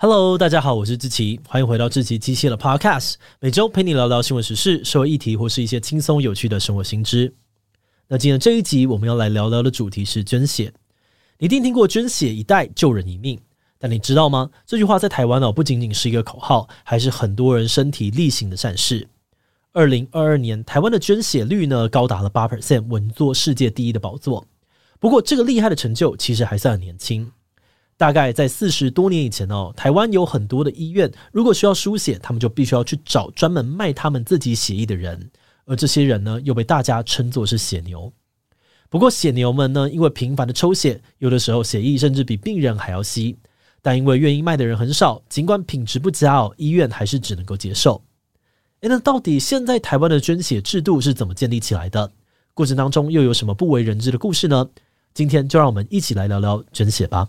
Hello，大家好，我是志奇，欢迎回到志奇机械的 Podcast，每周陪你聊聊新闻时事、社会议题或是一些轻松有趣的生活新知。那今天这一集我们要来聊聊的主题是捐血。你一定听过“捐血一代救人一命”，但你知道吗？这句话在台湾哦，不仅仅是一个口号，还是很多人身体力行的善事。二零二二年，台湾的捐血率呢高达了八 percent，稳坐世界第一的宝座。不过，这个厉害的成就其实还算很年轻。大概在四十多年以前哦，台湾有很多的医院，如果需要输血，他们就必须要去找专门卖他们自己血液的人，而这些人呢，又被大家称作是血牛。不过血牛们呢，因为频繁的抽血，有的时候血液甚至比病人还要稀，但因为愿意卖的人很少，尽管品质不佳哦，医院还是只能够接受。诶，那到底现在台湾的捐血制度是怎么建立起来的？过程当中又有什么不为人知的故事呢？今天就让我们一起来聊聊捐血吧。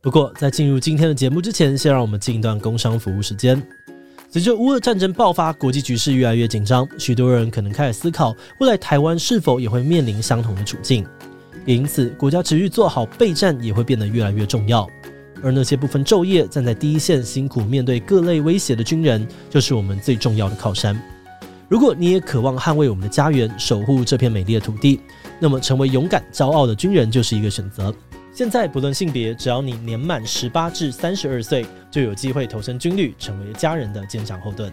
不过，在进入今天的节目之前，先让我们进一段工商服务时间。随着乌俄战争爆发，国际局势越来越紧张，许多人可能开始思考，未来台湾是否也会面临相同的处境。因此，国家持续做好备战也会变得越来越重要。而那些不分昼夜站在第一线、辛苦面对各类威胁的军人，就是我们最重要的靠山。如果你也渴望捍卫我们的家园，守护这片美丽的土地，那么成为勇敢、骄傲的军人就是一个选择。现在不论性别，只要你年满十八至三十二岁，就有机会投身军旅，成为家人的坚强后盾。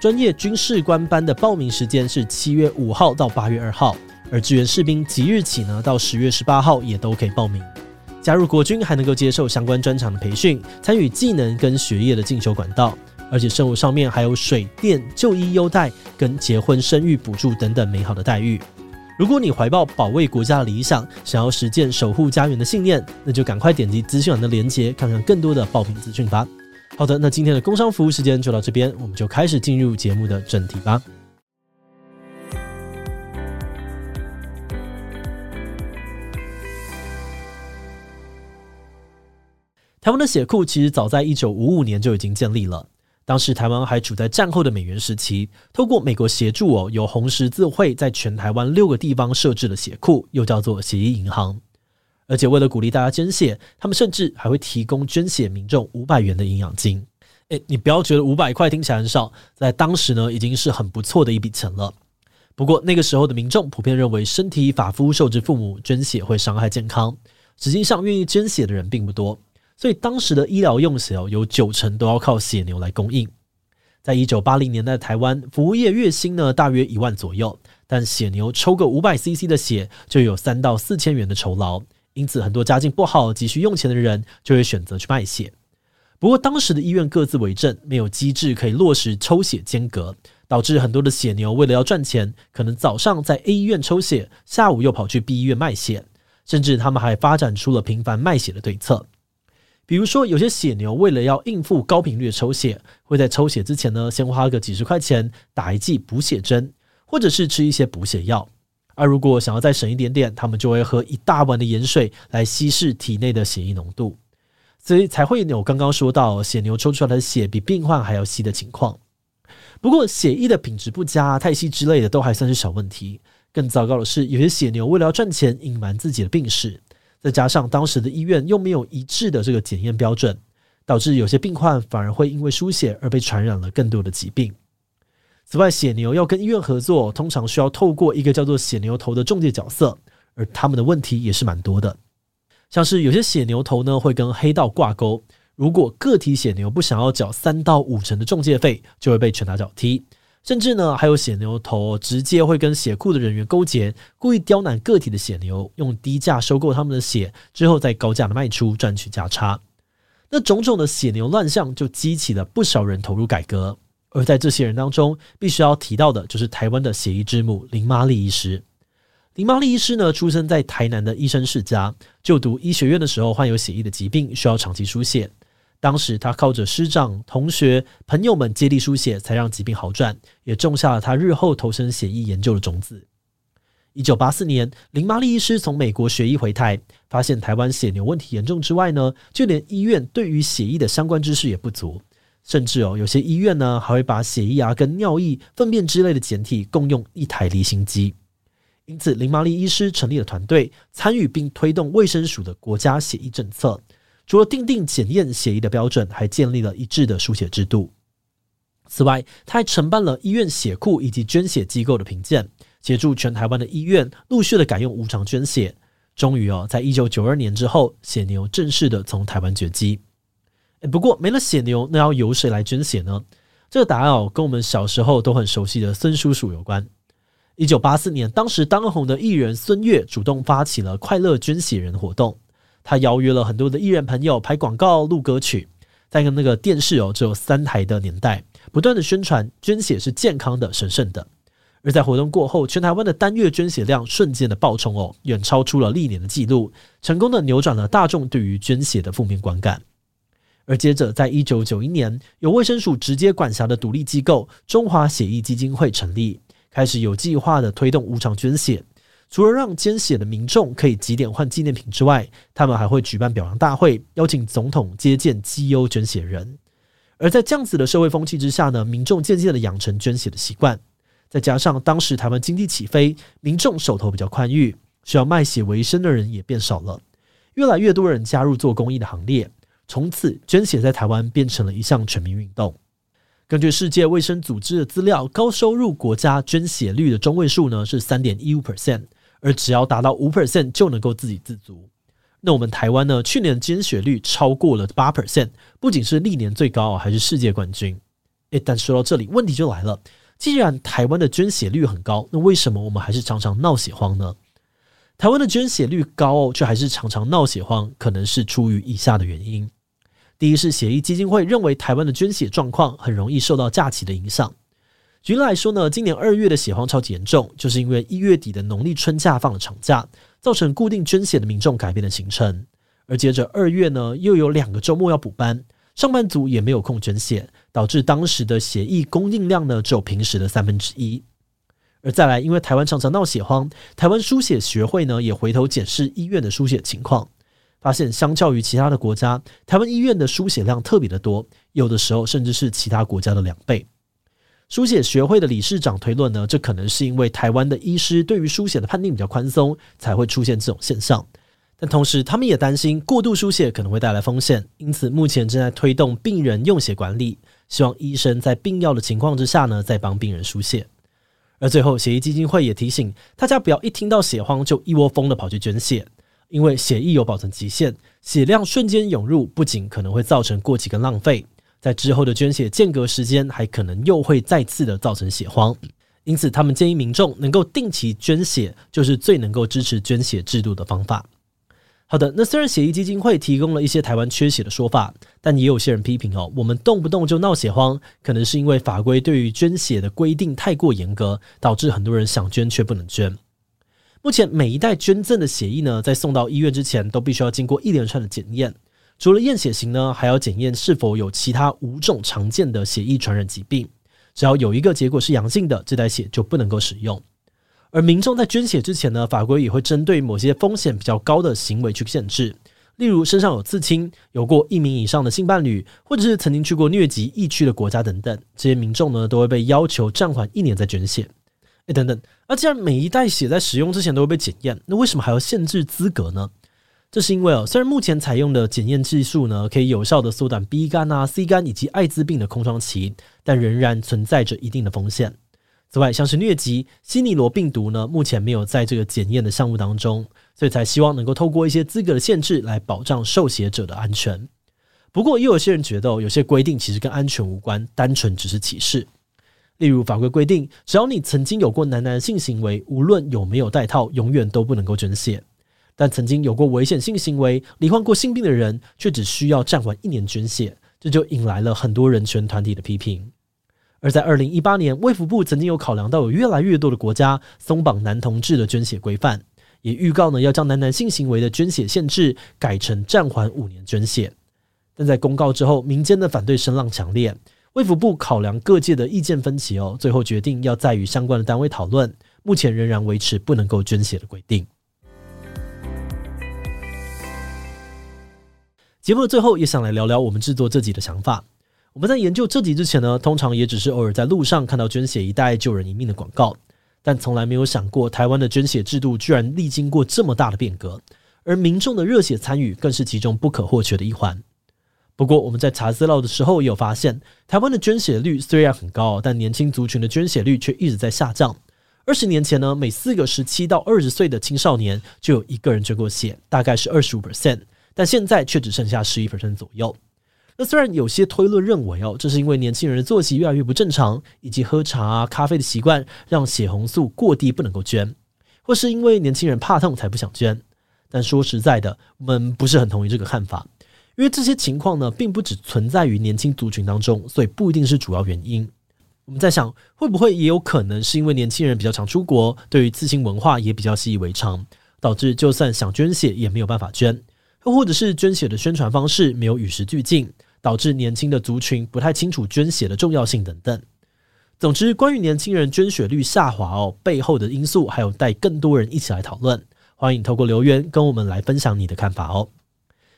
专业军事官班的报名时间是七月五号到八月二号，而志愿士兵即日起呢到十月十八号也都可以报名。加入国军还能够接受相关专长的培训，参与技能跟学业的进修管道，而且生活上面还有水电、就医优待跟结婚生育补助等等美好的待遇。如果你怀抱保卫国家的理想，想要实践守护家园的信念，那就赶快点击资讯栏的链接，看看更多的报名资讯吧。好的，那今天的工商服务时间就到这边，我们就开始进入节目的正题吧。台湾的血库其实早在一九五五年就已经建立了。当时台湾还处在战后的美元时期，透过美国协助哦，由红十字会在全台湾六个地方设置了血库，又叫做血液银行。而且为了鼓励大家捐血，他们甚至还会提供捐血民众五百元的营养金。诶，你不要觉得五百块听起来很少，在当时呢，已经是很不错的一笔钱了。不过那个时候的民众普遍认为身体发肤受之父母，捐血会伤害健康，实际上愿意捐血的人并不多。所以当时的医疗用血哦，有九成都要靠血牛来供应。在一九八零年代的台湾，服务业月薪呢大约一万左右，但血牛抽个五百 CC 的血就有三到四千元的酬劳，因此很多家境不好、急需用钱的人就会选择去卖血。不过当时的医院各自为政，没有机制可以落实抽血间隔，导致很多的血牛为了要赚钱，可能早上在 A 医院抽血，下午又跑去 B 医院卖血，甚至他们还发展出了频繁卖血的对策。比如说，有些血牛为了要应付高频率的抽血，会在抽血之前呢，先花个几十块钱打一剂补血针，或者是吃一些补血药。而如果想要再省一点点，他们就会喝一大碗的盐水来稀释体内的血液浓度，所以才会有刚刚说到血牛抽出来的血比病患还要稀的情况。不过，血液的品质不佳、太稀之类的都还算是小问题，更糟糕的是，有些血牛为了要赚钱，隐瞒自己的病史。再加上当时的医院又没有一致的这个检验标准，导致有些病患反而会因为输血而被传染了更多的疾病。此外，血牛要跟医院合作，通常需要透过一个叫做血牛头的中介角色，而他们的问题也是蛮多的。像是有些血牛头呢会跟黑道挂钩，如果个体血牛不想要缴三到五成的中介费，就会被拳打脚踢。甚至呢，还有血牛头直接会跟血库的人员勾结，故意刁难个体的血牛，用低价收购他们的血，之后再高价的卖出，赚取价差。那种种的血牛乱象，就激起了不少人投入改革。而在这些人当中，必须要提到的就是台湾的血医之母林妈丽医师。林妈丽医师呢，出生在台南的医生世家，就读医学院的时候患有血液的疾病，需要长期输血。当时他靠着师长、同学、朋友们接力输血，才让疾病好转，也种下了他日后投身血液研究的种子。一九八四年，林妈利医师从美国学医回台，发现台湾血牛问题严重之外呢，就连医院对于血液的相关知识也不足，甚至哦，有些医院呢还会把血液啊跟尿液、粪便之类的检体共用一台离心机。因此，林妈利医师成立了团队，参与并推动卫生署的国家血液政策。除了订定检验血液的标准，还建立了一致的输血制度。此外，他还承办了医院血库以及捐血机构的评鉴，协助全台湾的医院陆续的改用无偿捐血。终于哦，在一九九二年之后，血牛正式的从台湾绝迹。不过没了血牛，那要由谁来捐血呢？这个答案哦，跟我们小时候都很熟悉的孙叔叔有关。一九八四年，当时当红的艺人孙越主动发起了快乐捐血人活动，他邀约了很多的艺人朋友拍广告、录歌曲，在跟那个电视哦只有三台的年代。不断的宣传捐血是健康的、神圣的，而在活动过后，全台湾的单月捐血量瞬间的爆冲哦，远超出了历年的记录，成功的扭转了大众对于捐血的负面观感。而接着，在一九九一年，由卫生署直接管辖的独立机构中华血液基金会成立，开始有计划的推动无偿捐血。除了让捐血的民众可以几点换纪念品之外，他们还会举办表扬大会，邀请总统接见绩优捐血人。而在这样子的社会风气之下呢，民众渐渐的养成捐血的习惯，再加上当时台湾经济起飞，民众手头比较宽裕，需要卖血为生的人也变少了，越来越多人加入做公益的行列，从此捐血在台湾变成了一项全民运动。根据世界卫生组织的资料，高收入国家捐血率的中位数呢是三点一五 percent，而只要达到五 percent 就能够自给自足。那我们台湾呢？去年的捐血率超过了八 percent，不仅是历年最高，还是世界冠军。诶，但说到这里，问题就来了：既然台湾的捐血率很高，那为什么我们还是常常闹血荒呢？台湾的捐血率高哦，却还是常常闹血荒，可能是出于以下的原因：第一是血液基金会认为台湾的捐血状况很容易受到假期的影响。举例来说呢，今年二月的血荒超级严重，就是因为一月底的农历春假放了长假。造成固定捐血的民众改变了行程，而接着二月呢，又有两个周末要补班，上班族也没有空捐血，导致当时的血液供应量呢只有平时的三分之一。而再来，因为台湾常常闹血荒，台湾输血学会呢也回头检视医院的输血情况，发现相较于其他的国家，台湾医院的输血量特别的多，有的时候甚至是其他国家的两倍。输血学会的理事长推论呢，这可能是因为台湾的医师对于输血的判定比较宽松，才会出现这种现象。但同时，他们也担心过度输血可能会带来风险，因此目前正在推动病人用血管理，希望医生在病要的情况之下呢，再帮病人输血。而最后，血液基金会也提醒大家，不要一听到血荒就一窝蜂的跑去捐血，因为血液有保存极限，血量瞬间涌入，不仅可能会造成过期跟浪费。在之后的捐血间隔时间，还可能又会再次的造成血荒，因此他们建议民众能够定期捐血，就是最能够支持捐血制度的方法。好的，那虽然血液基金会提供了一些台湾缺血的说法，但也有些人批评哦，我们动不动就闹血荒，可能是因为法规对于捐血的规定太过严格，导致很多人想捐却不能捐。目前每一代捐赠的血液呢，在送到医院之前，都必须要经过一连串的检验。除了验血型呢，还要检验是否有其他五种常见的血液传染疾病。只要有一个结果是阳性的，这袋血就不能够使用。而民众在捐血之前呢，法规也会针对某些风险比较高的行为去限制，例如身上有刺青、有过一名以上的性伴侣，或者是曾经去过疟疾疫区的国家等等，这些民众呢都会被要求暂缓一年再捐血。诶，等等，那既然每一袋血在使用之前都会被检验，那为什么还要限制资格呢？这是因为哦，虽然目前采用的检验技术呢，可以有效的缩短 B 肝啊、C 肝以及艾滋病的空窗期，但仍然存在着一定的风险。此外，像是疟疾、西尼罗病毒呢，目前没有在这个检验的项目当中，所以才希望能够透过一些资格的限制来保障受血者的安全。不过，又有些人觉得，有些规定其实跟安全无关，单纯只是歧视。例如，法规规定，只要你曾经有过男男性行为，无论有没有带套，永远都不能够捐血。但曾经有过危险性行为、罹患过性病的人，却只需要暂缓一年捐血，这就引来了很多人权团体的批评。而在二零一八年，卫福部曾经有考量到有越来越多的国家松绑男同志的捐血规范，也预告呢要将男男性行为的捐血限制改成暂缓五年捐血。但在公告之后，民间的反对声浪强烈，卫福部考量各界的意见分歧哦，最后决定要再与相关的单位讨论，目前仍然维持不能够捐血的规定。节目的最后，也想来聊聊我们制作这集的想法。我们在研究这集之前呢，通常也只是偶尔在路上看到捐血一袋救人一命的广告，但从来没有想过台湾的捐血制度居然历经过这么大的变革，而民众的热血参与更是其中不可或缺的一环。不过，我们在查资料的时候也有发现，台湾的捐血率虽然很高，但年轻族群的捐血率却一直在下降。二十年前呢，每四个十七到二十岁的青少年就有一个人捐过血，大概是二十五 percent，但现在却只剩下十一分之左右。那虽然有些推论认为哦，这是因为年轻人的作息越来越不正常，以及喝茶、咖啡的习惯让血红素过低不能够捐，或是因为年轻人怕痛才不想捐。但说实在的，我们不是很同意这个看法。因为这些情况呢，并不只存在于年轻族群当中，所以不一定是主要原因。我们在想，会不会也有可能是因为年轻人比较常出国，对于刺青文化也比较习以为常，导致就算想捐血也没有办法捐，又或者是捐血的宣传方式没有与时俱进，导致年轻的族群不太清楚捐血的重要性等等。总之，关于年轻人捐血率下滑哦，背后的因素还有带更多人一起来讨论。欢迎透过留言跟我们来分享你的看法哦。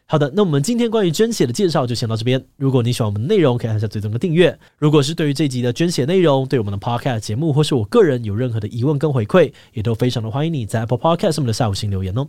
好的，那我们今天关于捐血的介绍就先到这边。如果你喜欢我们的内容，可以按下最终的订阅。如果是对于这集的捐血内容，对我们的 Podcast 节目或是我个人有任何的疑问跟回馈，也都非常的欢迎你在 Apple Podcast 上面的下午星留言哦。